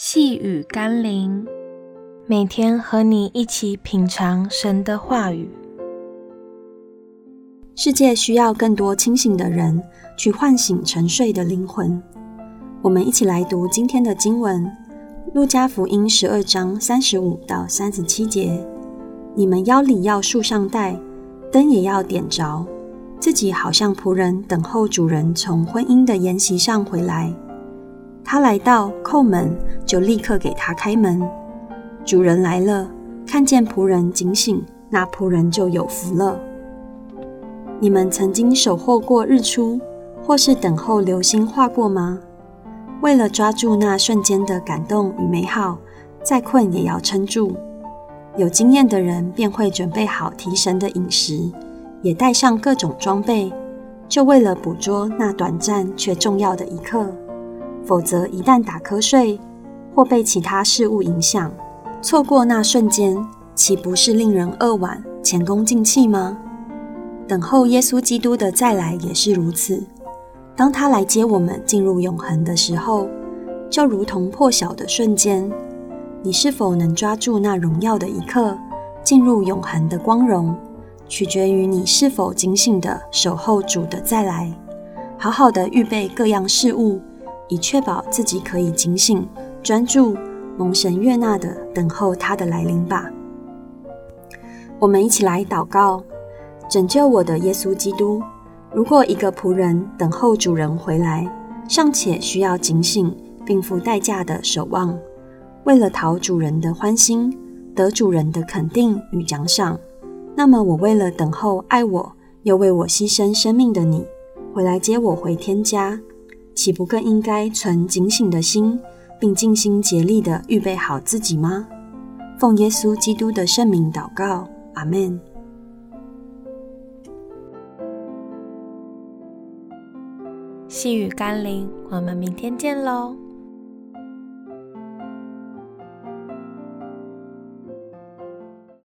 细雨甘霖，每天和你一起品尝神的话语。世界需要更多清醒的人去唤醒沉睡的灵魂。我们一起来读今天的经文，《路加福音》十二章三十五到三十七节。你们腰里要束上带，灯也要点着，自己好像仆人等候主人从婚姻的筵席上回来。他来到，叩门，就立刻给他开门。主人来了，看见仆人警醒，那仆人就有福了。你们曾经守候过日出，或是等候流星划过吗？为了抓住那瞬间的感动与美好，再困也要撑住。有经验的人便会准备好提神的饮食，也带上各种装备，就为了捕捉那短暂却重要的一刻。否则，一旦打瞌睡或被其他事物影响，错过那瞬间，岂不是令人扼腕、前功尽弃吗？等候耶稣基督的再来也是如此。当他来接我们进入永恒的时候，就如同破晓的瞬间。你是否能抓住那荣耀的一刻，进入永恒的光荣，取决于你是否警醒地守候主的再来，好好的预备各样事物。以确保自己可以警醒、专注、蒙神悦纳的等候他的来临吧。我们一起来祷告：拯救我的耶稣基督，如果一个仆人等候主人回来，尚且需要警醒并付代价的守望，为了讨主人的欢心，得主人的肯定与奖赏，那么我为了等候爱我又为我牺牲生命的你，回来接我回天家。岂不更应该存警醒的心，并尽心竭力地预备好自己吗？奉耶稣基督的圣名祷告，阿门。细雨甘霖，我们明天见喽。